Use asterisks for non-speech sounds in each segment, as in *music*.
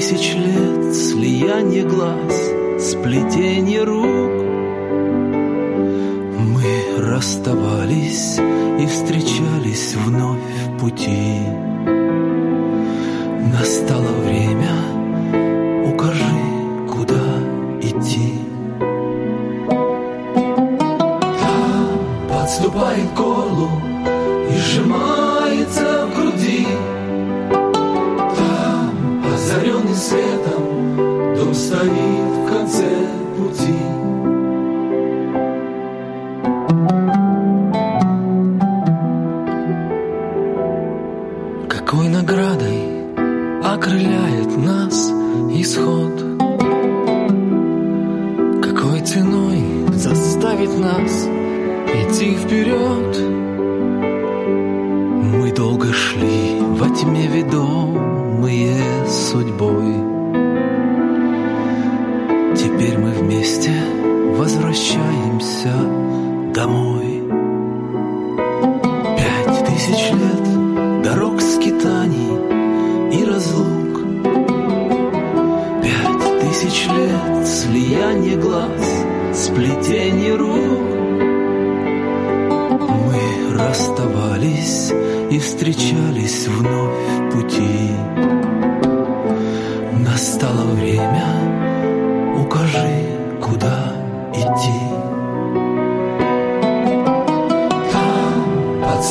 тысяч лет слияние глаз, сплетение рук. Мы расставались и встречались вновь в пути. Настало время,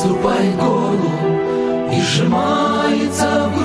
Ступай голову и сжимается в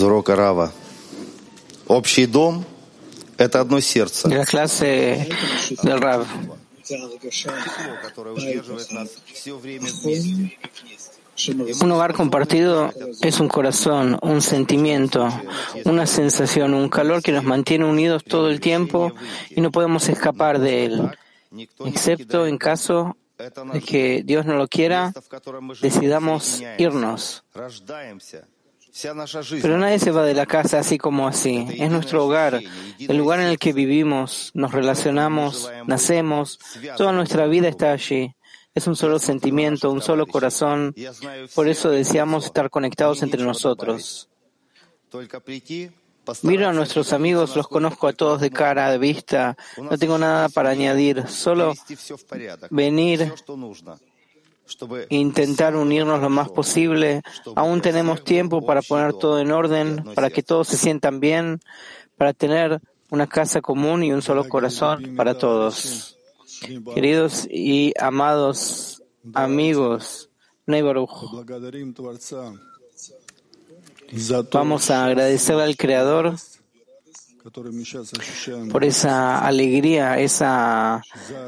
из урока Рава. Общий дом – это одно сердце, de la clase del Rav. которое удерживает нас все время вместе. Un hogar compartido es un corazón, un sentimiento, una sensación, un calor que nos mantiene unidos todo el tiempo y no podemos escapar de él, Никто не excepto en покидает. caso Это de наш que Dios no lo quiera, место, в котором мы живем, decidamos соединяемся, irnos. Pero nadie se va de la casa así como así. Es nuestro hogar, el lugar en el que vivimos, nos relacionamos, nacemos. Toda nuestra vida está allí. Es un solo sentimiento, un solo corazón. Por eso deseamos estar conectados entre nosotros. Miro a nuestros amigos, los conozco a todos de cara, de vista. No tengo nada para añadir, solo venir intentar unirnos lo más posible. Aún tenemos tiempo para poner todo en orden, para que todos se sientan bien, para tener una casa común y un solo corazón para todos. Queridos y amados amigos, Neighborhood, vamos a agradecerle al Creador por esa alegría, esa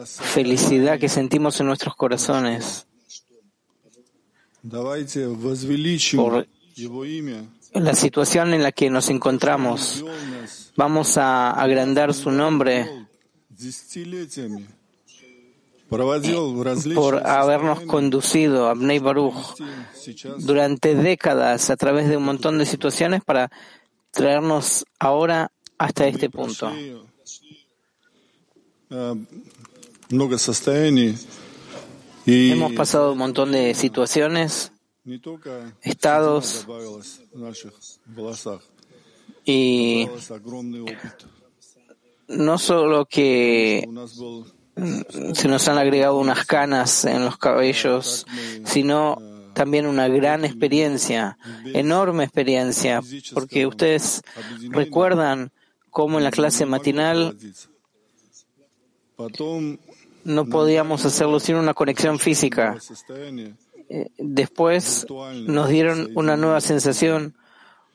felicidad que sentimos en nuestros corazones, por la situación en la que nos encontramos. Vamos a agrandar su nombre. Por habernos conducido a Bnei Baruch durante décadas a través de un montón de situaciones para traernos ahora hasta este punto. Hemos pasado un montón de situaciones, estados y no solo que se nos han agregado unas canas en los cabellos, sino también una gran experiencia, enorme experiencia, porque ustedes recuerdan cómo en la clase matinal no podíamos hacerlo sin una conexión física. Eh, después nos dieron una nueva sensación,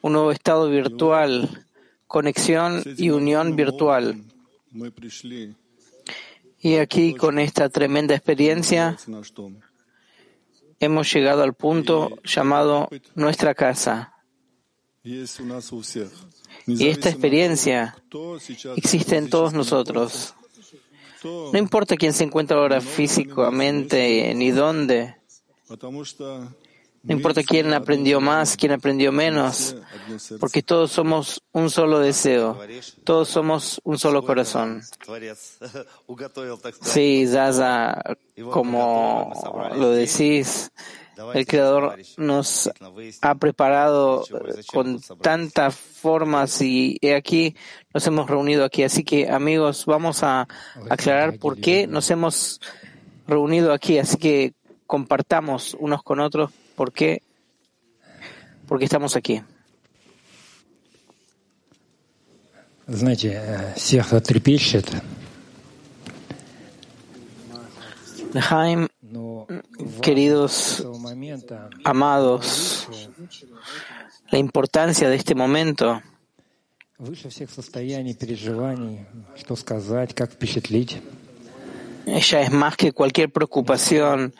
un nuevo estado virtual, conexión y unión virtual. Y aquí con esta tremenda experiencia hemos llegado al punto llamado nuestra casa. Y esta experiencia existe en todos nosotros. No importa quién se encuentra ahora físicamente ni dónde. No importa quién aprendió más, quién aprendió menos, porque todos somos un solo deseo, todos somos un solo corazón. *laughs* Sí, Zaza, como lo decís, el Creador nos ha preparado con tantas formas y aquí nos hemos reunido aquí. Así que, amigos, vamos a aclarar por qué nos hemos reunido aquí. Así que compartamos unos con otros por qué, porque estamos aquí. Знаете, сердце трепещет. Jaime queridos amados, la importancia de este momento ella es más que cualquier preocupación,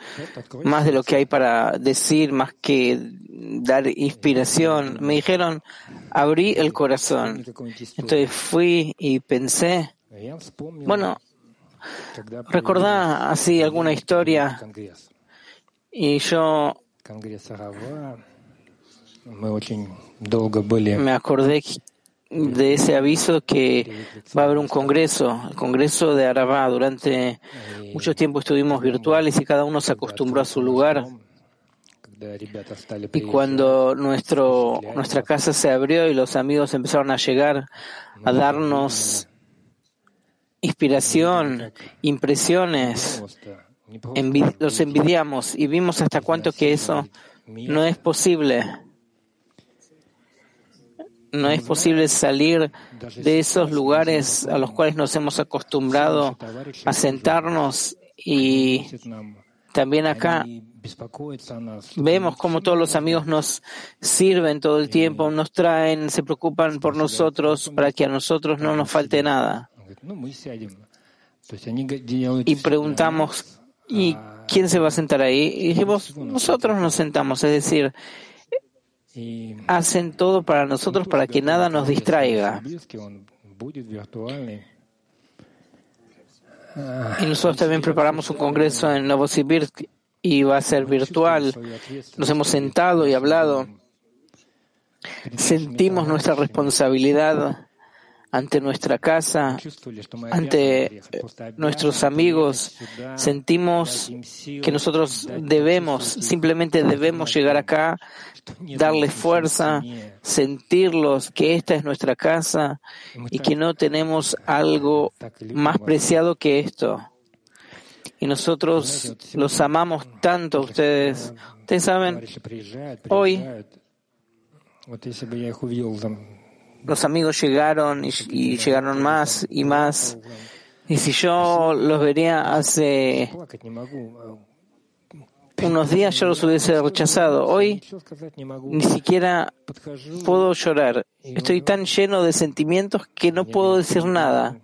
más de lo que hay para decir, más que dar inspiración. Me dijeron, abrí el corazón. Entonces fui y pensé, bueno, recordá así alguna historia y yo me acordé de ese aviso que va a haber un congreso, el congreso de Arabá. Durante mucho tiempo estuvimos virtuales y cada uno se acostumbró a su lugar. Y cuando nuestro, nuestra casa se abrió y los amigos empezaron a llegar a darnos inspiración, impresiones, los envidiamos y vimos hasta cuánto que eso no es posible. No es posible salir de esos lugares a los cuales nos hemos acostumbrado a sentarnos y también acá vemos como todos los amigos nos sirven todo el tiempo, nos traen, se preocupan por nosotros para que a nosotros no nos falte nada. Y preguntamos, ¿y quién se va a sentar ahí? Y dijimos, nosotros nos sentamos, es decir, hacen todo para nosotros para que nada nos distraiga. Y nosotros también preparamos un congreso en Novosibirsk y va a ser virtual. Nos hemos sentado y hablado. Sentimos nuestra responsabilidad ante nuestra casa, ante nuestros amigos, sentimos que nosotros debemos, simplemente debemos llegar acá, darles fuerza, sentirlos que esta es nuestra casa y que no tenemos algo más preciado que esto. Y nosotros los amamos tanto a ustedes. Ustedes saben, hoy los amigos llegaron y, llegaron más y más. Y si yo los vería hace unos días yo los hubiese rechazado. Hoy ni siquiera puedo llorar. Estoy tan lleno de sentimientos que no puedo decir nada.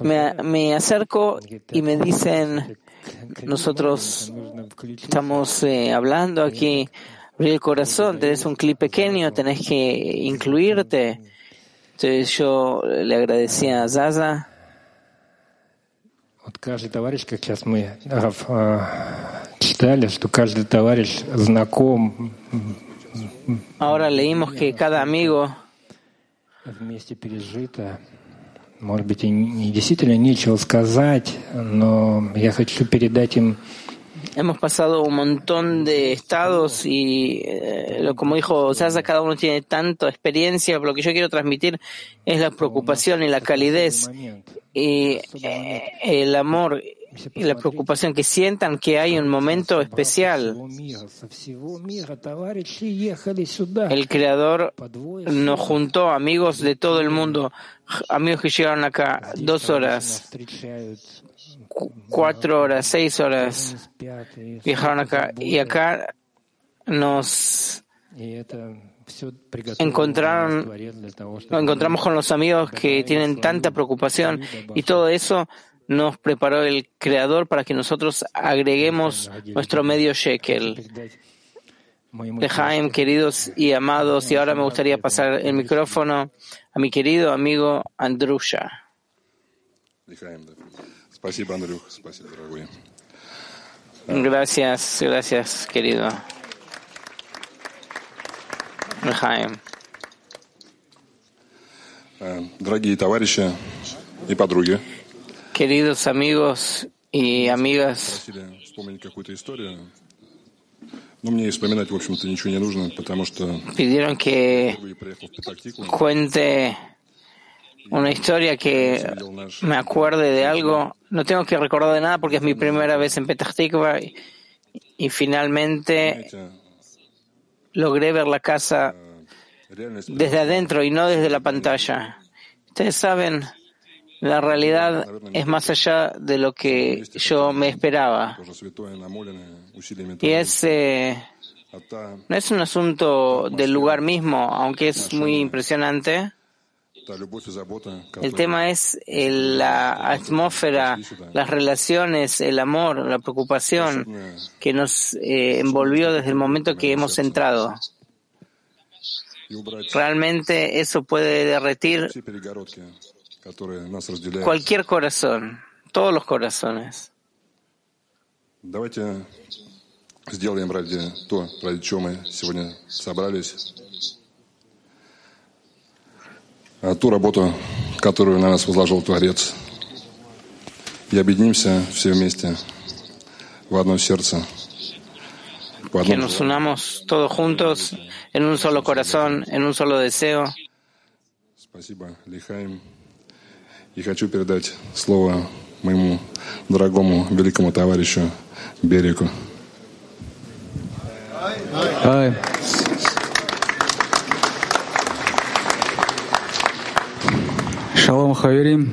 Me, acerco y me dicen, nosotros estamos eh, hablando aquí, abrir el corazón, tenés un clip pequeño, tenés que incluirte. Entonces yo le agradecía a Zaza. Вот каждый товарищ, как сейчас мы Раф, э, читали, что каждый товарищ знаком, Ahora leímos que cada amigo вместе пережито. Может быть, и, не- и действительно нечего сказать, но я хочу передать им hemos pasado un montón de estados y, eh, como dijo Sasa, cada uno tiene tanta experiencia. Pero lo que yo quiero transmitir es la preocupación y la calidez y eh, el amor y la preocupación que sientan que hay un momento especial. El Creador nos juntó amigos de todo el mundo, amigos que llegaron acá dos horas cuatro horas, seis horas viajaron acá y acá nos encontraron, nos encontramos con los amigos que tienen tanta preocupación y todo eso nos preparó el Creador para que nosotros agreguemos nuestro medio shekel. Lejaim, queridos y amados, y ahora me gustaría pasar el micrófono a mi querido amigo Andrusha. Лихаем, да. Спасибо, Андрюх, спасибо, дорогой. Gracias, gracias, querido. Lejaim. Э, Дорогие товарищи и подруги, Queridos amigos y amigas, просили вспомнить какую-то историю. Но мне и вспоминать, в общем-то, ничего не нужно, потому что pidieron que впервые приехал в Петактику, cuente una historia que me acuerde de algo. No tengo que recordar de nada porque es mi primera vez en Petah Tikva y, y, finalmente logré ver la casa desde adentro y no desde la pantalla. Ustedes saben, la realidad es más allá de lo que yo me esperaba. Y es. Eh, no es un asunto del lugar mismo, aunque es muy impresionante. El которая tema es el- la atmósfera, las relaciones, el amor, la preocupación que nos eh, envolvió desde el momento que hemos entrado. и убрать Realmente eso puede derretir все перегородки, которые нас разделяют. cualquier corazón, todos los corazones. Давайте сделаем ради то, ради чего мы сегодня собрались. А ту работу, которую на нас возложил Творец. И объединимся все вместе в одно сердце. По Que одному nos unamos todos juntos en un solo corazón, en un solo deseo. Спасибо, Лихаим. И хочу передать слово моему дорогому великому товарищу Береку. Ай. Шалом Хаверим,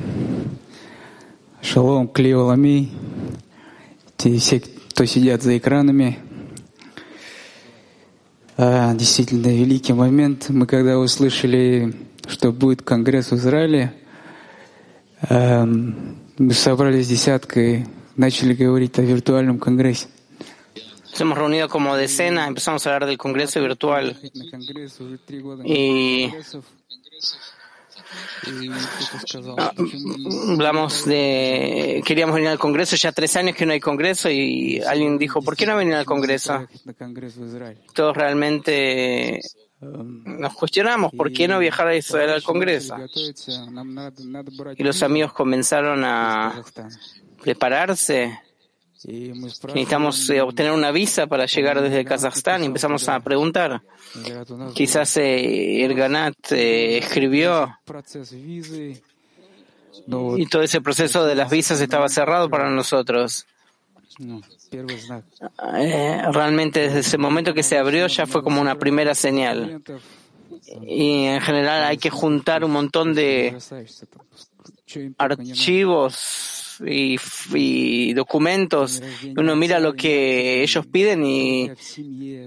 Шалом Клиолами, те все, кто сидят за экранами. А, действительно, великий момент. Мы когда услышали, что будет конгресс в Израиле, эм, мы собрались десяткой, начали говорить о виртуальном конгрессе. Hemos reunido como decena, empezamos a hablar del Congreso virtual y Ah, mm, hablamos de. Queríamos venir al Congreso, ya tres años que no hay Congreso, y alguien dijo: ¿Por qué no venir al Congreso? Todos realmente nos cuestionamos por qué no viajar a Israel al Congreso. Y los amigos comenzaron a prepararse Necesitamos eh, obtener una visa para llegar desde Kazajstán y empezamos a preguntar. Quizás eh, Erganat eh, escribió y todo ese proceso de las visas estaba cerrado para nosotros. Eh, realmente desde ese momento que se abrió ya fue como una primera señal. Y en general hay que juntar un montón de archivos y, documentos. Uno mira lo que ellos piden y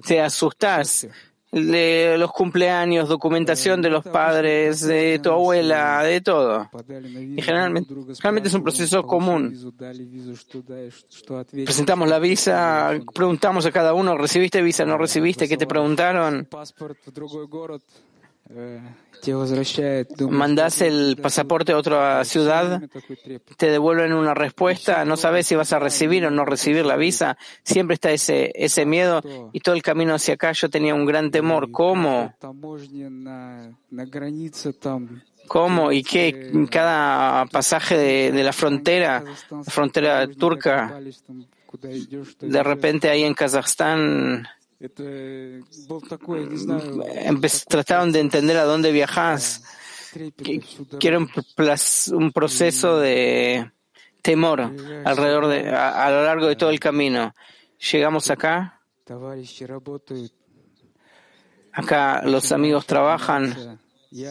te asustas. De los cumpleaños, documentación de los padres, de tu abuela, de todo. Y generalmente, realmente es un proceso común. Presentamos la visa, preguntamos a cada uno, ¿recibiste visa? ¿No recibiste? ¿Qué te preguntaron? Mandas el pasaporte a otra ciudad, te devuelven una respuesta, no sabes si vas a recibir o no recibir la visa, siempre está ese, ese miedo y todo el camino hacia acá. Yo tenía un gran temor. ¿Cómo? ¿Cómo y qué? Cada pasaje de, de la frontera, la frontera turca, de repente ahí en Kazajstán, trataron de entender a dónde viajas. Quiero un, un proceso de temor alrededor de, a, a, lo largo de todo el camino. Llegamos acá. Acá los amigos trabajan y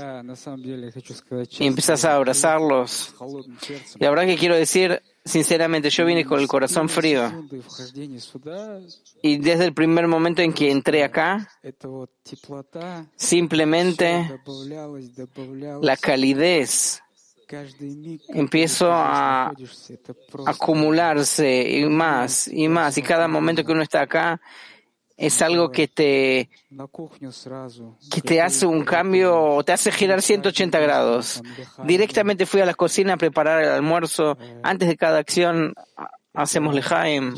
empiezas a abrazarlos. La verdad que quiero decir, sinceramente, yo vine con el corazón frío. Y desde el primer momento en que entré acá, simplemente la calidez empiezo a acumularse y más y más. Y cada momento que uno está acá, es algo que te, que te hace un cambio, te hace girar 180 grados. Directamente fui a la cocina a preparar el almuerzo. Antes de cada acción hacemos lejaim.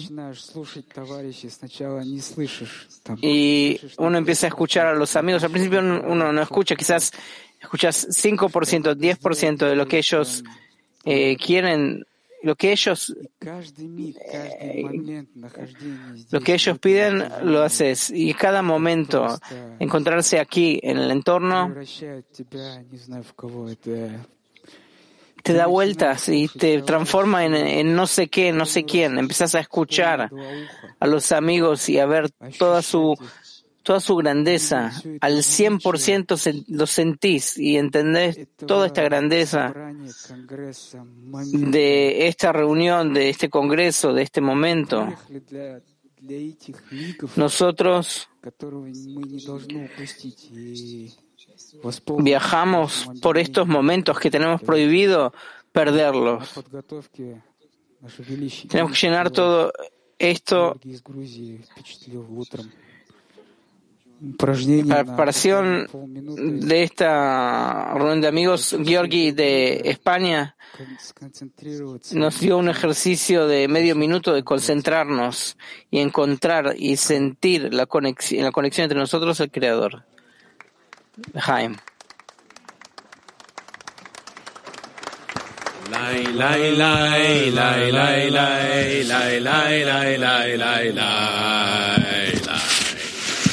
Y uno empieza a escuchar a los amigos. Al principio uno no escucha, quizás escuchas 5%, 10% de lo que ellos eh, quieren lo que ellos eh, lo que ellos piden lo haces. Y cada momento encontrarse aquí en el entorno te da vueltas y te transforma en, en, no sé qué, no sé quién. Empezás a escuchar a los amigos y a ver toda su toda su grandeza, al 100% lo sentís y entendés toda esta grandeza de esta reunión, de este congreso, de este momento. Nosotros viajamos por estos momentos que tenemos prohibido perderlos. Tenemos que llenar todo esto preparación de esta reunión de amigos, Georgi de España nos dio un ejercicio de medio minuto de concentrarnos y encontrar y sentir la conexión, la conexión entre nosotros el Creador. Jaime.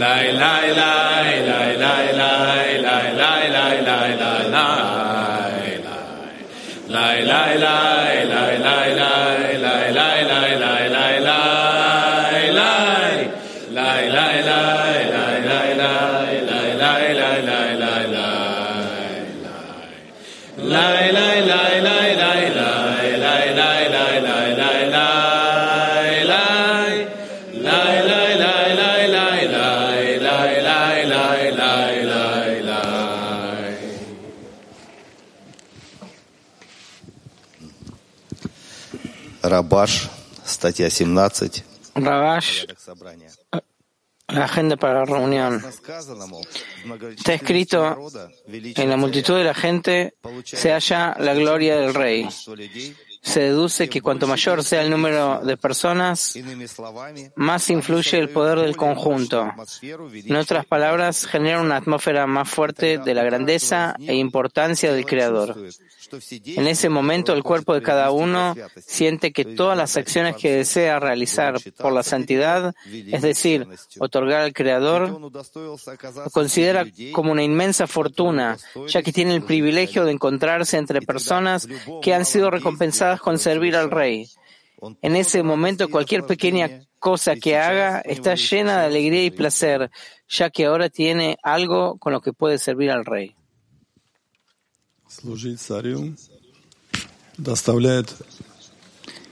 lai lai lai lai lai lai lai lai lai lai lai lai lai lai lai lai lai lai lai Rabash, статья 17. Rabash, la agenda para la reunión. Está escrito, en la multitud de la gente se halla la gloria del rey. se deduce que cuanto mayor sea el número de personas, más influye el poder del conjunto. En otras palabras, genera una atmósfera más fuerte de la grandeza e importancia del Creador. En ese momento, el cuerpo de cada uno siente que todas las acciones que desea realizar por la santidad, es decir, otorgar al Creador, lo considera como una inmensa fortuna, ya que tiene el privilegio de encontrarse entre personas que han sido recompensadas con servir al Rey. En ese momento, cualquier pequeña cosa que haga está llena de alegría y placer, ya que ahora tiene algo con lo que puede servir al Rey.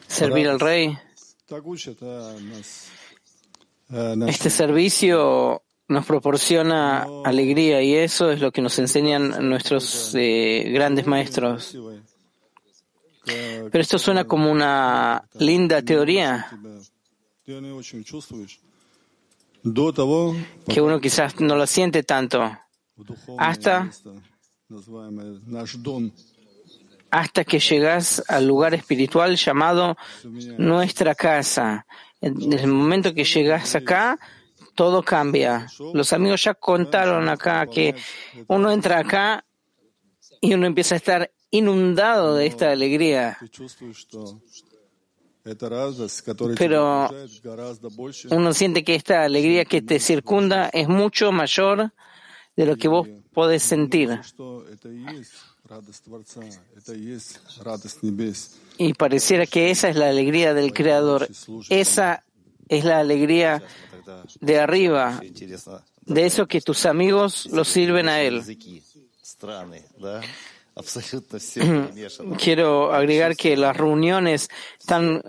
Servir al Rey. Este servicio nos proporciona alegría y eso es lo que nos enseñan nuestros eh, grandes maestros. Pero esto suena como una linda teoría que uno quizás no lo siente tanto hasta hasta que llegas al lugar espiritual llamado nuestra casa. En el momento que llegas acá, todo cambia. Los amigos ya contaron acá que uno entra acá y uno empieza a estar inundado de esta alegría. Pero uno siente que esta alegría que te circunda es mucho mayor de lo que vos podés sentir. Y pareciera que esa es la alegría del Creador. Esa es la alegría de arriba, de eso que tus amigos lo sirven a Él. Quiero agregar que las reuniones están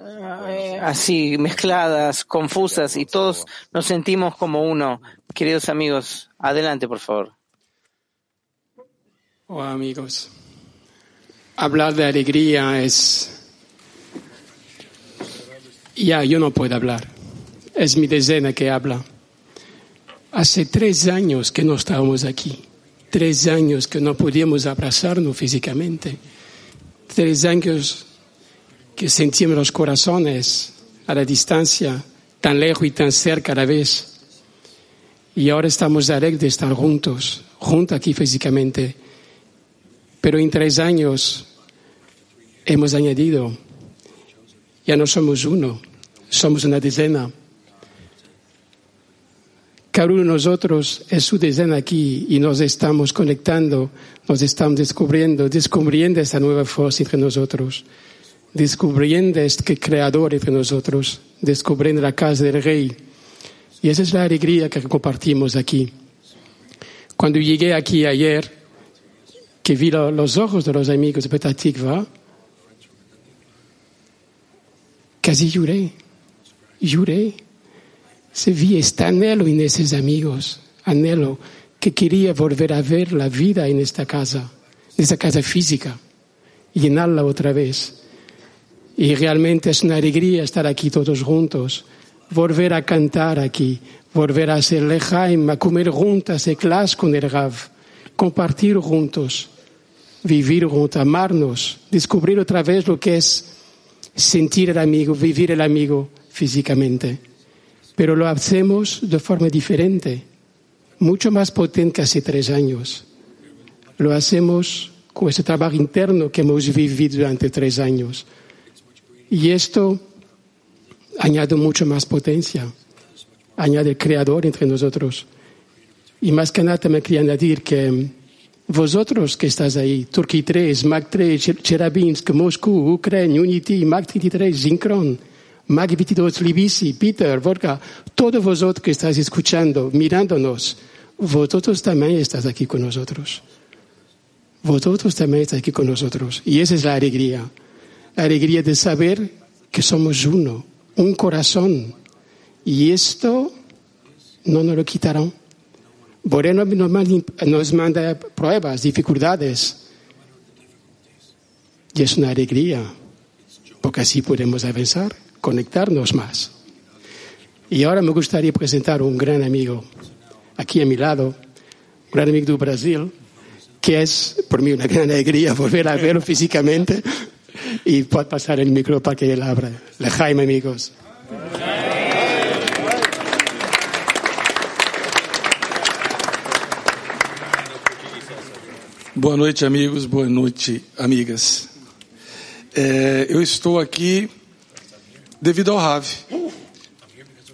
eh, así mezcladas, confusas y todos nos sentimos como uno. Queridos amigos, adelante, por favor. Hola, amigos. Hablar de alegría es... Ya, yo no puedo hablar. Es mi decena que habla. Hace tres años que no estábamos aquí tres años que no podíamos abrazarnos físicamente, tres años que sentimos los corazones a la distancia, tan lejos y tan cerca a la vez. Y ahora estamos alegres de estar juntos, juntos aquí físicamente. Pero en tres años hemos añadido, ya no somos uno, somos una decena. Cada uno de nosotros es su decena aquí y nos estamos conectando, nos estamos descubriendo, descubriendo esta nueva fuerza entre nosotros, descubriendo este creador entre nosotros, descubriendo la casa del rey. Y esa es la alegría que compartimos aquí. Cuando llegué aquí ayer, que vi los ojos de los amigos de Petatikva, casi lloré, lloré este anhelo en esos amigos, anhelo que quería volver a ver la vida en esta casa, en esta casa física, llenarla otra vez. Y realmente es una alegría estar aquí todos juntos, volver a cantar aquí, volver a hacer lejaim, a comer juntas de clase con el Rav, compartir juntos, vivir juntos, amarnos, descubrir otra vez lo que es sentir el amigo, vivir el amigo físicamente pero lo hacemos de forma diferente, mucho más potente que hace tres años. Lo hacemos con ese trabajo interno que hemos vivido durante tres años. Y esto añade mucho más potencia, añade el creador entre nosotros. Y más que nada me quería añadir que vosotros que estáis ahí, Turquía 3, Mac 3, Cherabinsk, Moscú, Ucrania, Unity, Mac 33, Synchron, Mag 22, Libisi, Peter, Volga, todos vosotros que estáis escuchando, mirándonos, vosotros también estáis aquí con nosotros. Vosotros también estáis aquí con nosotros. Y esa es la alegría. La alegría de saber que somos uno, un corazón. Y esto no nos lo quitarán. Moreno nos manda pruebas, dificultades. Y es una alegría, porque así podemos avanzar conectarnos más. Y ahora me gustaría presentar un gran amigo aquí a mi lado, un gran amigo de Brasil, que es por mí una gran alegría volver a verlo físicamente. y puede pasar el micro para que él abra. Le Jaime, amigos. Boa noite, amigos. Boa noite, amigas. É, eu estou aqui devido ao Rav.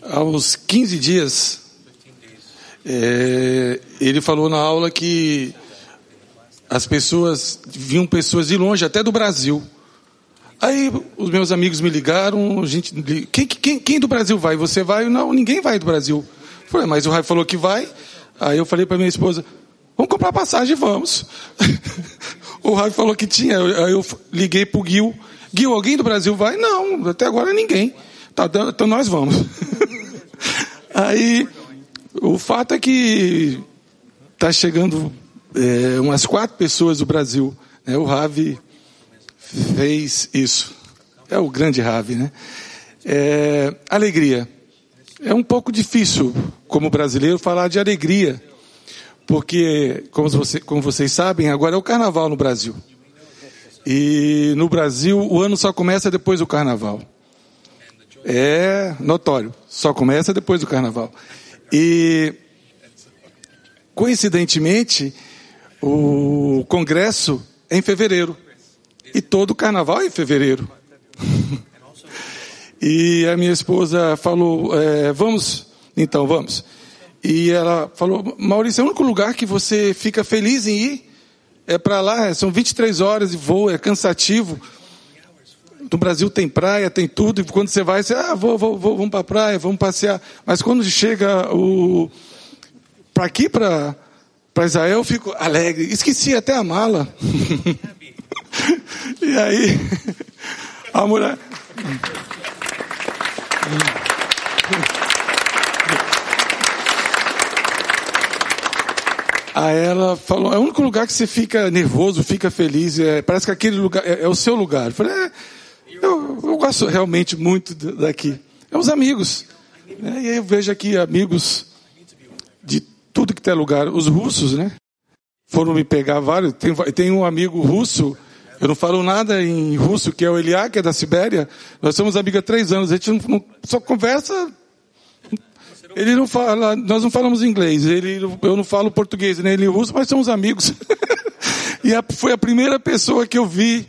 Aos 15 dias, é, ele falou na aula que as pessoas vinham pessoas de longe, até do Brasil. Aí os meus amigos me ligaram, a gente, quem, quem, quem do Brasil vai? Você vai? Não, ninguém vai do Brasil. Falei, mas o Rav falou que vai. Aí eu falei para minha esposa, vamos comprar passagem, vamos. *laughs* o Rav falou que tinha. Aí eu liguei pro Gil. Gil, alguém do Brasil vai? Não, até agora ninguém. Tá, então nós vamos. *laughs* Aí o fato é que está chegando é, umas quatro pessoas do Brasil. Né? O Ravi fez isso. É o grande Ravi, né? É, alegria. É um pouco difícil, como brasileiro, falar de alegria, porque, como, você, como vocês sabem, agora é o carnaval no Brasil. E no Brasil, o ano só começa depois do carnaval. É notório, só começa depois do carnaval. E, coincidentemente, o congresso é em fevereiro. E todo o carnaval é em fevereiro. *laughs* e a minha esposa falou: é, Vamos, então vamos. E ela falou: Maurício, é o único lugar que você fica feliz em ir. É para lá, são 23 horas de voo, é cansativo. No Brasil tem praia, tem tudo, e quando você vai, você, ah, vou, vou, vou vamos para a praia, vamos passear. Mas quando chega o para aqui, para Israel, eu fico alegre. Esqueci até a mala. *laughs* e aí, *laughs* a mulher. Aí ela falou, é o único lugar que você fica nervoso, fica feliz, é, parece que aquele lugar é, é o seu lugar. Eu falei, é, eu, eu, gosto realmente muito daqui. É os amigos. Né? E aí eu vejo aqui amigos de tudo que tem lugar. Os russos, né? Foram me pegar vários. Tem, tem um amigo russo, eu não falo nada em russo, que é o Eliá, que é da Sibéria. Nós somos amigos há três anos. A gente não, não, só conversa ele não fala, nós não falamos inglês, ele, eu não falo português, nem ele russo, mas somos amigos. *laughs* e a, foi a primeira pessoa que eu vi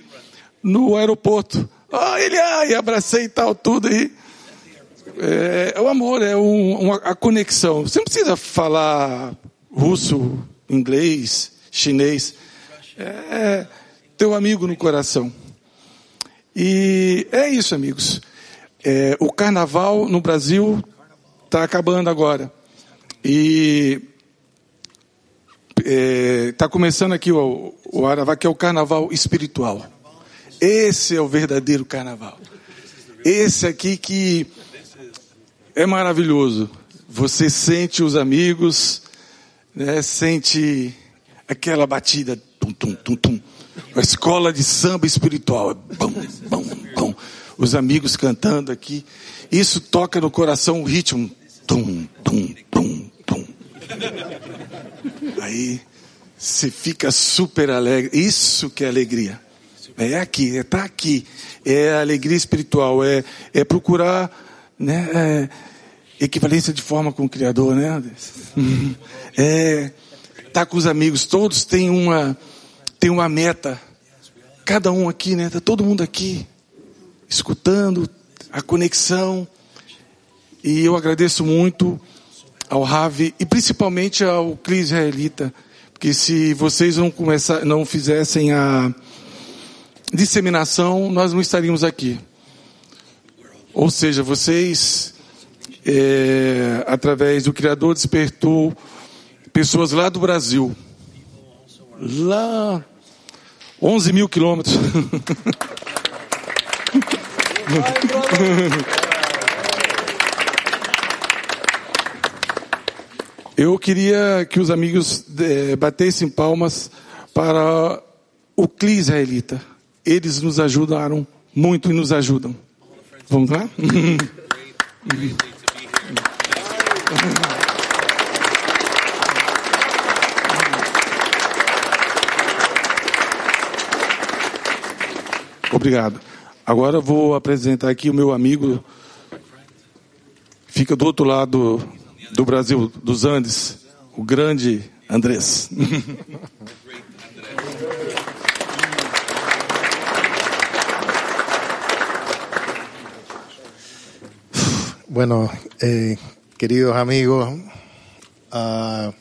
no aeroporto. Ah, ele, ai, abracei e tal, tudo aí. É, é o amor, é um, uma, a conexão. Você não precisa falar russo, inglês, chinês. É teu amigo no coração. E é isso, amigos. É, o carnaval no Brasil está acabando agora. E está é, começando aqui o, o Aravá, que é o carnaval espiritual. Esse é o verdadeiro carnaval. Esse aqui que é maravilhoso. Você sente os amigos, né, sente aquela batida, tum, tum, tum, tum. A escola de samba espiritual. Bom, bom, bom. Os amigos cantando aqui. Isso toca no coração o ritmo. Tum, tum, tum, tum. Aí você fica super alegre. Isso que é alegria. É aqui, é tá aqui. É alegria espiritual, é, é procurar né, é, equivalência de forma com o Criador, né? *laughs* É tá com os amigos, todos têm uma, têm uma meta. Cada um aqui, né? Tá todo mundo aqui, escutando a conexão. E eu agradeço muito ao Ravi e principalmente ao Cris Israelita, porque se vocês não começar, não fizessem a disseminação, nós não estaríamos aqui. Ou seja, vocês, é, através do Criador, despertou pessoas lá do Brasil, lá 11 mil quilômetros. *laughs* *laughs* Eu queria que os amigos é, batessem palmas para o CLI israelita. Eles nos ajudaram muito e nos ajudam. Vamos lá? *laughs* Obrigado. Agora vou apresentar aqui o meu amigo, fica do outro lado do Brasil, dos Andes, o grande Andrés. Bueno, eh, queridos amigos, ah,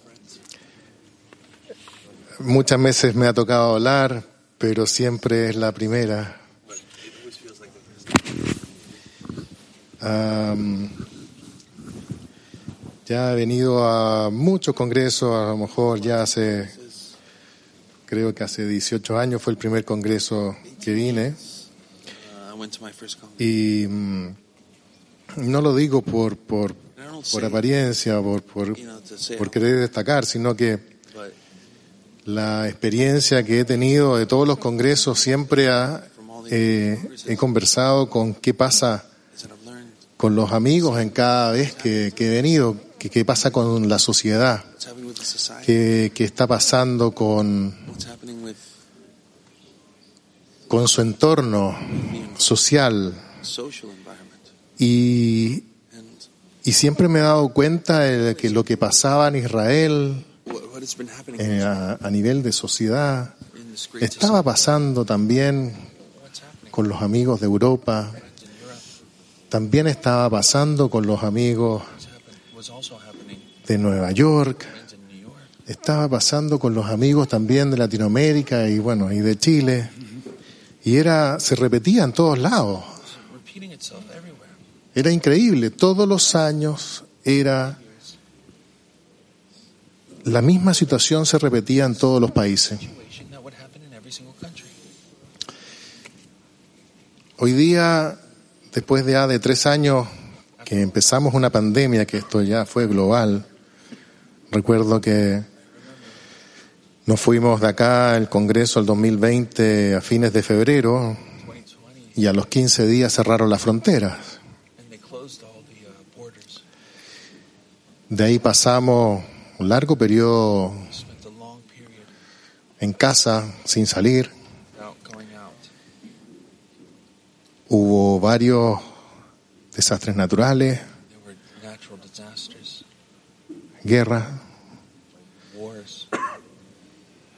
muchas veces me ha tocado hablar, pero siempre es la primera. Ya he venido a muchos congresos, a lo mejor ya hace, creo que hace 18 años fue el primer congreso que vine. Y mm, no lo digo por, por, por apariencia, por, por, por querer destacar, sino que la experiencia que he tenido de todos los congresos siempre ha, eh, he conversado con qué pasa con los amigos en cada vez que, he venido, qué pasa con la sociedad, qué, está pasando con, con su entorno social. Y, y siempre me he dado cuenta de que lo que pasaba en Israel eh, a nivel de sociedad estaba pasando también con los amigos de Europa, también estaba pasando con los amigos de Nueva York, estaba pasando con los amigos también de Latinoamérica y bueno, y de Chile. Y era, se repetía en todos lados. Era increíble, todos los años era la misma situación se repetía en todos los países. Hoy día, después de de tres años que empezamos una pandemia, que esto ya fue global, recuerdo que nos fuimos de acá al Congreso el 2020 a fines de febrero y a los 15 días cerraron las fronteras. De ahí pasamos un largo periodo en casa, sin salir. Hubo varios desastres naturales, guerra,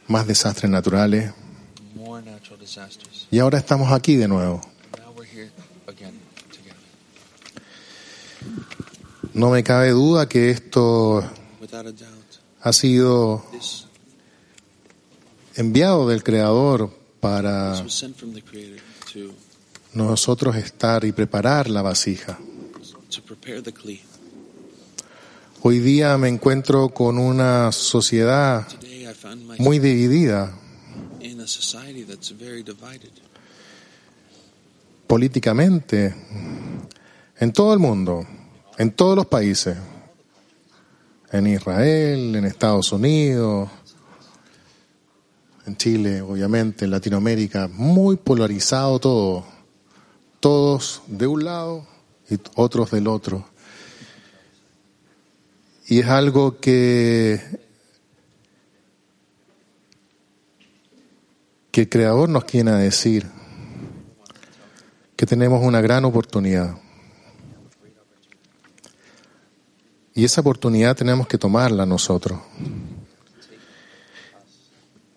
más desastres naturales. Y ahora estamos aquí de nuevo. No me cabe duda que esto ha sido enviado del Creador para nosotros estar y preparar la vasija. Hoy día me encuentro con una sociedad muy dividida. políticamente en todo el mundo, en todos los países, en Israel, en Estados Unidos, en Chile, obviamente, en Latinoamérica, muy polarizado todo, todos de un lado y otros del otro. Y es algo que, que el Creador nos quiere decir, que tenemos una gran oportunidad. Y esa oportunidad tenemos que tomarla nosotros.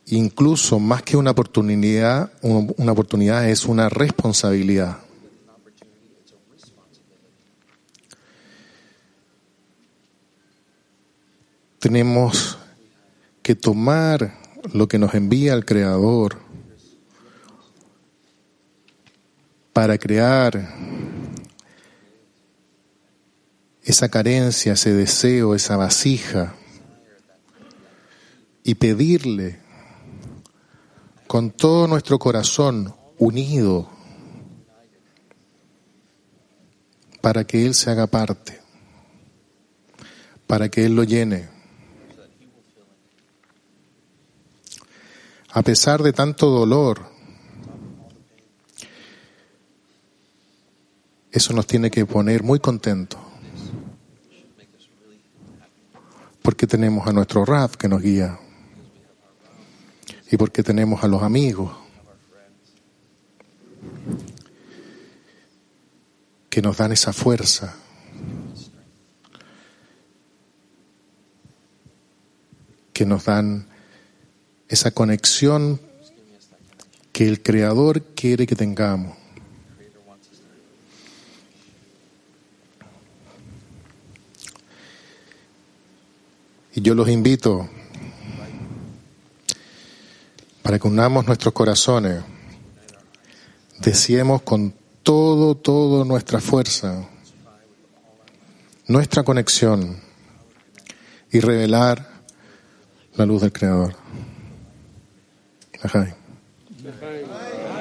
Incluso más que una oportunidad, una oportunidad es una responsabilidad. Tenemos que tomar lo que nos envía el Creador para crear esa carencia, ese deseo, esa vasija y pedirle con todo nuestro corazón unido para que Él se haga parte, para que Él lo llene. A pesar de tanto dolor, eso nos tiene que poner muy contentos. Porque tenemos a nuestro Raf que nos guía. Y porque tenemos a los amigos. que nos dan esa fuerza. que nos dan esa conexión que el Creador quiere que tengamos. Y yo los invito para que unamos nuestros corazones, deseemos con todo, todo nuestra fuerza, nuestra conexión y revelar la luz del Creador. Nechaim. Nechaim.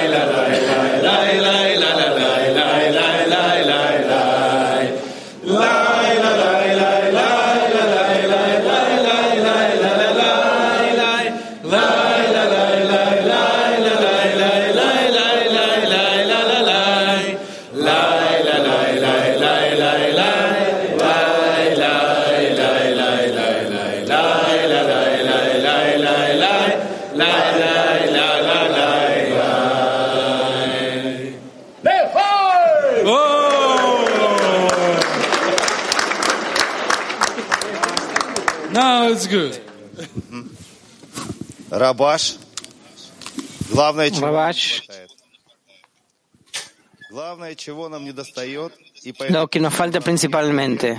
хватает. Главное, чего нам не достает, и lo que nos falta principalmente.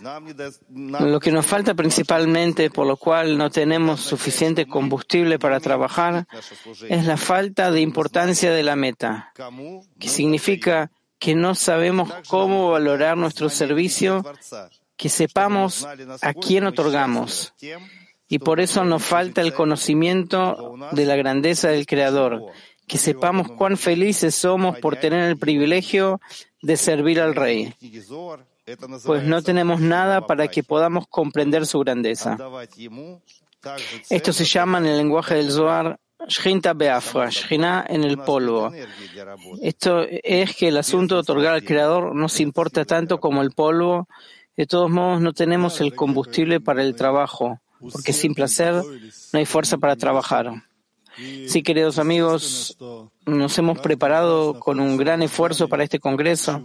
Lo que nos falta principalmente, por lo cual no tenemos suficiente combustible para trabajar, es la falta de importancia de la meta, que significa que no sabemos cómo valorar nuestro servicio, que sepamos a quién otorgamos. Y por eso nos falta el conocimiento de la grandeza del Creador, que sepamos cuán felices somos por tener el privilegio de servir al Rey pues no tenemos nada para que podamos comprender su grandeza. Esto se llama en el lenguaje del Zohar Shrinta Beafra, Shrinah en el polvo. Esto es que el asunto de otorgar al Creador nos importa tanto como el polvo. De todos modos, no tenemos el combustible para el trabajo, porque sin placer no hay fuerza para trabajar. Sí, queridos amigos, nos hemos preparado con un gran esfuerzo para este Congreso,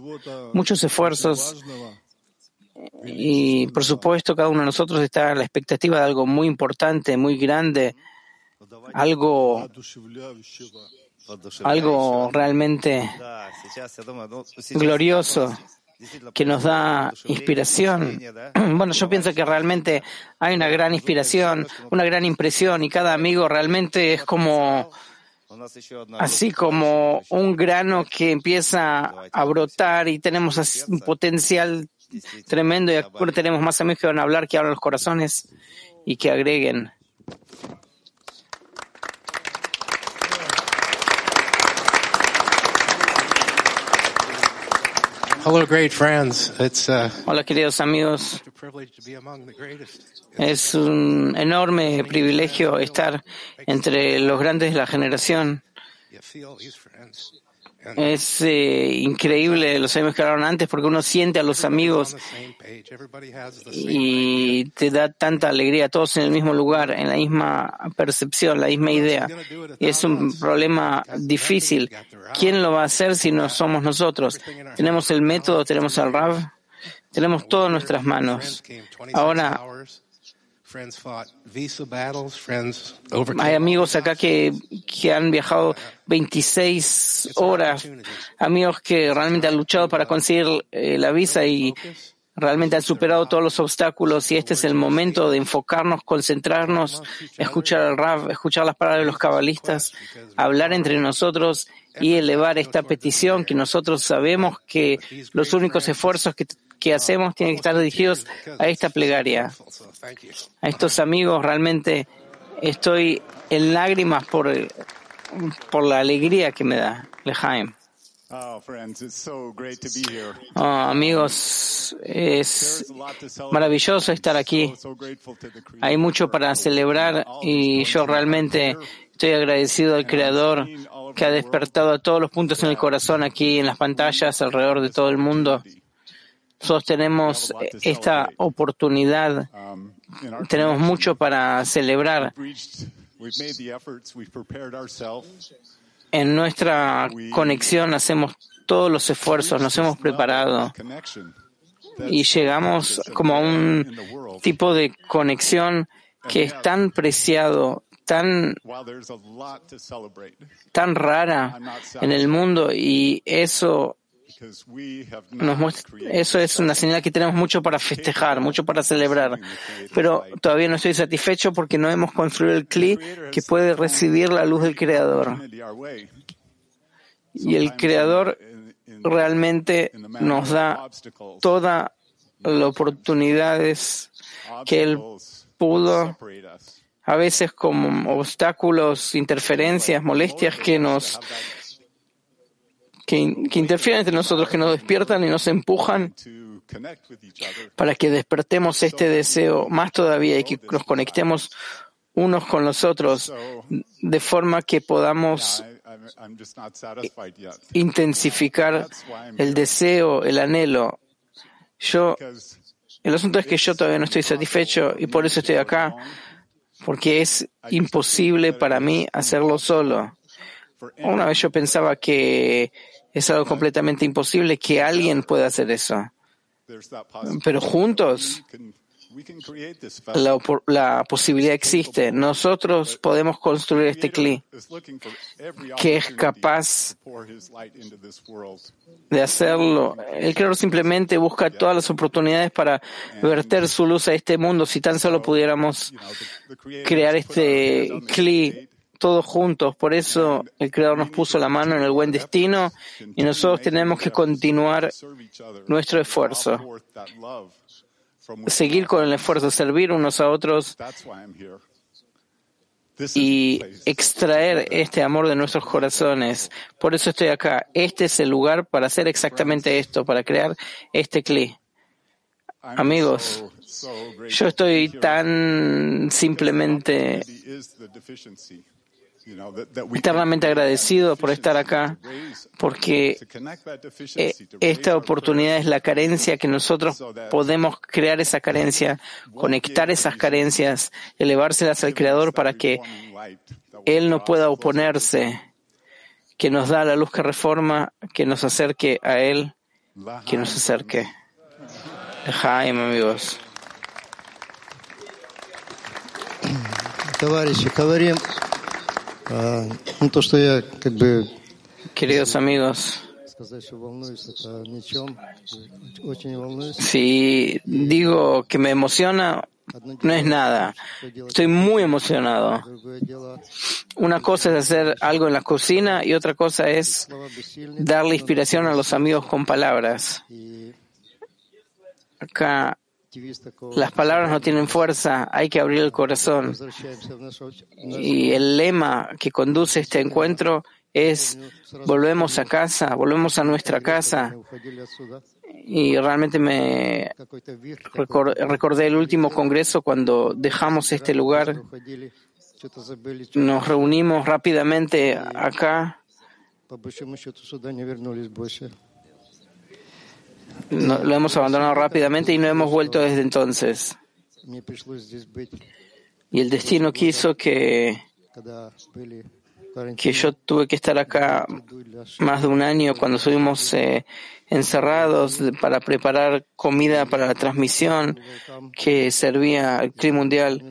muchos esfuerzos. Y por supuesto, cada uno de nosotros está en la expectativa de algo muy importante, muy grande, algo algo realmente glorioso que nos da inspiración. *clears throat* Bueno, yo pienso que realmente hay una gran inspiración, una gran impresión y cada amigo realmente es como así como un grano que empieza a brotar y tenemos un potencial tremendo y ahora tenemos más amigos que van a hablar, que abran los corazones y que agreguen. Hello, great friends. It's uh, Hola queridos amigos. Es un enorme privilegio estar entre los grandes de la generación. Es eh, increíble los amigos que hablaron antes porque uno siente a los amigos y te da tanta alegría, todos en el mismo lugar, en la misma percepción, la misma idea. Y es un problema difícil. ¿Quién lo va a hacer si no somos nosotros? Tenemos el método, tenemos al Rav, tenemos todo en nuestras manos. Ahora, hay amigos acá que, que han viajado 26 horas, amigos que realmente han luchado para conseguir eh, la visa y realmente han superado todos los obstáculos y este es el momento de enfocarnos, concentrarnos, escuchar al Rav, escuchar las palabras de los cabalistas, hablar entre nosotros y elevar esta petición que nosotros sabemos que los únicos esfuerzos que que hacemos tienen que estar dirigidos a esta plegaria. A estos amigos realmente estoy en lágrimas por, por la alegría que me da. Lejaim. Oh, amigos, es maravilloso estar aquí. Hay mucho para celebrar y yo realmente estoy agradecido al Creador que ha despertado a todos los puntos en el corazón aquí en las pantallas alrededor de todo el mundo. Nosotros tenemos esta oportunidad, tenemos mucho para celebrar. En nuestra conexión hacemos todos los esfuerzos, nos hemos preparado y llegamos como a un tipo de conexión que es tan preciado, tan, tan rara en el mundo y eso eso es una señal que tenemos mucho para festejar, mucho para celebrar. Pero todavía no estoy satisfecho porque no hemos construido el CLI que puede recibir la luz del Creador. Y el Creador realmente nos da todas las oportunidades que Él pudo, a veces como obstáculos, interferencias, molestias que nos que, interfieren entre nosotros, que nos despiertan y nos empujan para que despertemos este deseo más todavía y que nos conectemos unos con los otros de forma que podamos intensificar el deseo, el anhelo. Yo, el asunto es que yo todavía no estoy satisfecho y por eso estoy acá, porque es imposible para mí hacerlo solo. Una vez yo pensaba que es algo completamente imposible que alguien pueda hacer eso. Pero juntos la, posibilidad existe. Nosotros podemos construir este cli que es capaz de hacerlo. El creador simplemente busca todas las oportunidades para verter su luz a este mundo. Si tan solo pudiéramos crear este cli todos juntos. Por eso el Creador nos puso la mano en el buen destino y nosotros tenemos que continuar nuestro esfuerzo. Seguir con el esfuerzo, servir unos a otros y extraer este amor de nuestros corazones. Por eso estoy acá. Este es el lugar para hacer exactamente esto, para crear este cli. Amigos, yo estoy tan simplemente eternamente agradecido por estar acá, porque eh, esta oportunidad es la carencia que nosotros podemos crear esa carencia, conectar esas carencias, elevárselas al Creador para que Él no pueda oponerse, que nos da la luz que reforma, que nos acerque a Él, que nos acerque. Jaime, amigos. Queridos amigos, si digo que me emociona, no es nada. Estoy muy emocionado. Una cosa es hacer algo en la cocina y otra cosa es darle inspiración a los amigos con palabras. Acá las palabras no tienen fuerza, hay que abrir el corazón. Y el lema que conduce este encuentro es volvemos a casa, volvemos a nuestra casa. y realmente me recor- recordé el último congreso cuando dejamos este lugar. Nos reunimos rápidamente acá lo hemos abandonado rápidamente y no hemos vuelto desde entonces. Y el destino quiso que, que yo tuve que estar acá más de un año cuando estuvimos eh, encerrados para preparar comida para la transmisión que servía al clima mundial.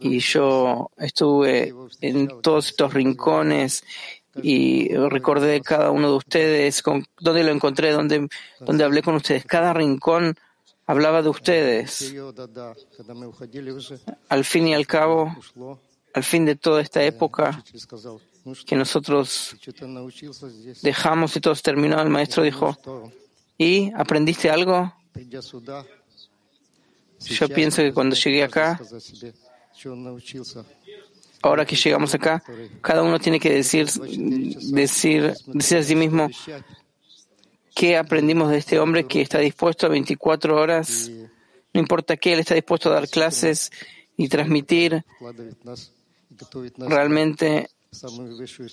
Y yo estuve en todos estos rincones y recordé cada uno de ustedes, con, dónde lo encontré, dónde, dónde hablé con ustedes. Cada rincón hablaba de ustedes. Al fin y al cabo, al fin de toda esta época que nosotros dejamos y todos terminó, el maestro dijo, ¿y aprendiste algo? Yo pienso que cuando llegué acá, ahora que llegamos acá, cada uno tiene que decir, decir, decir a sí mismo qué aprendimos de este hombre que está dispuesto a 24 horas, no importa qué, él está dispuesto a dar clases y transmitir. Realmente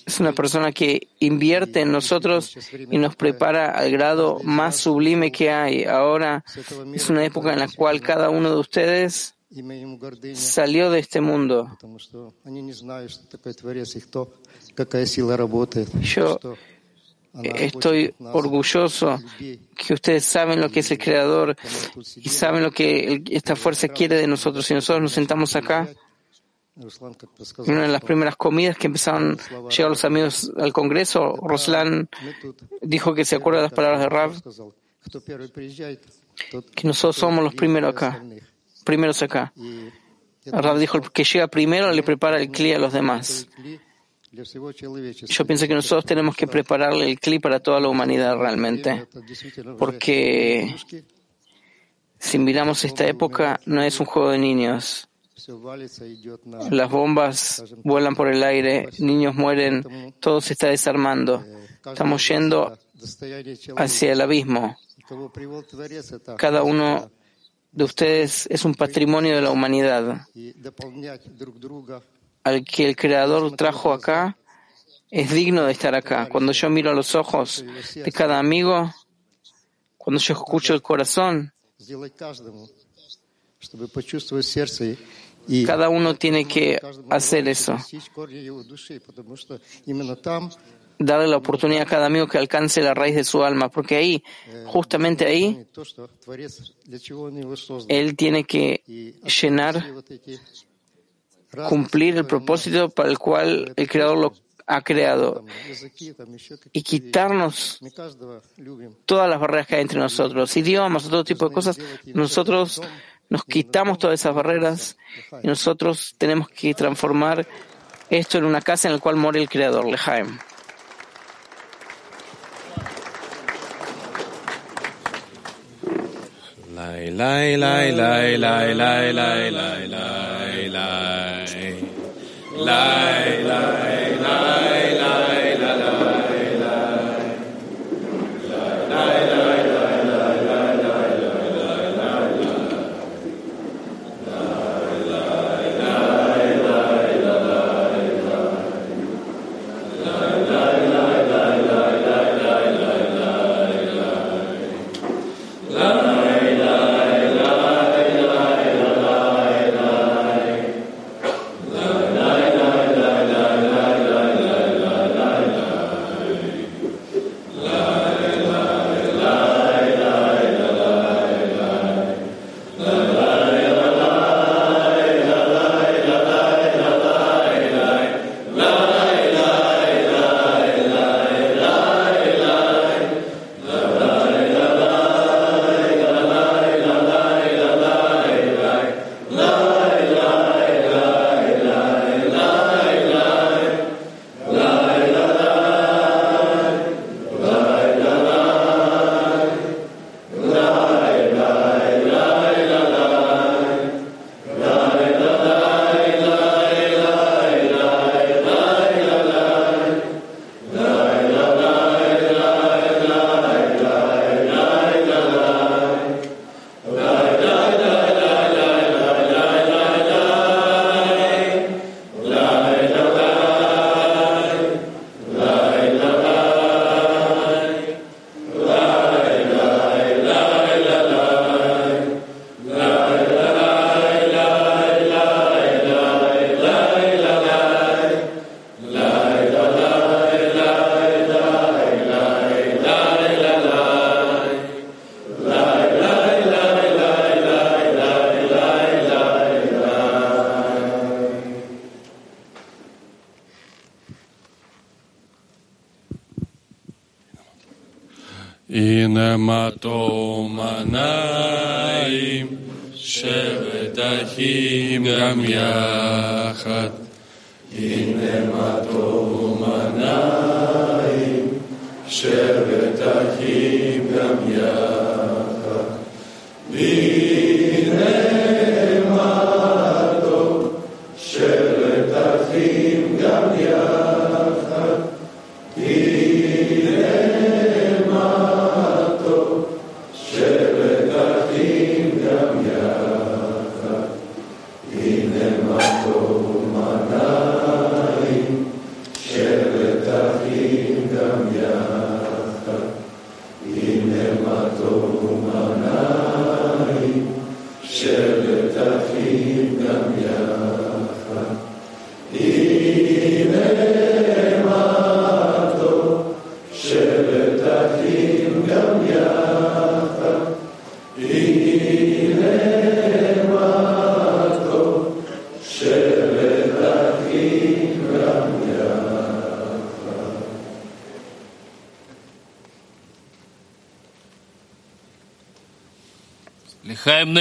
es una persona que invierte en nosotros y nos prepara al grado más sublime que hay. Ahora es una época en la cual cada uno de ustedes salió de este mundo. Yo э, estoy orgulloso que ustedes saben lo que es el Creador y saben lo que esta fuerza quiere de nosotros. Si nosotros nos sentamos acá, en una de las primeras comidas que empezaron a llegar los amigos al Congreso, Roslan dijo que se acuerda de las palabras de Rab, que nosotros somos los primeros acá primeros acá. Rab dijo, el que llega primero le prepara el cli a los demás. Yo pienso que nosotros tenemos que prepararle el cli para toda la humanidad realmente, porque si miramos esta época, no es un juego de niños. Las bombas vuelan por el aire, niños mueren, todo se está desarmando. Estamos yendo hacia el abismo. Cada uno de ustedes es un patrimonio de la humanidad. Al que el Creador trajo acá es digno de estar acá. Cuando yo miro a los ojos de cada amigo, cuando yo escucho el corazón, cada uno tiene que hacer eso darle la oportunidad a cada amigo que alcance la raíz de su alma, porque ahí, justamente ahí, él tiene que llenar, cumplir el propósito para el cual el Creador lo ha creado y quitarnos todas las barreras que hay entre nosotros, idiomas, todo tipo de cosas, nosotros nos quitamos todas esas barreras y nosotros tenemos que transformar esto en una casa en la cual mora el Creador, Lejaim. Lai lai lai lai lai lai lai lai lai. Lai lai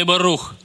Барух.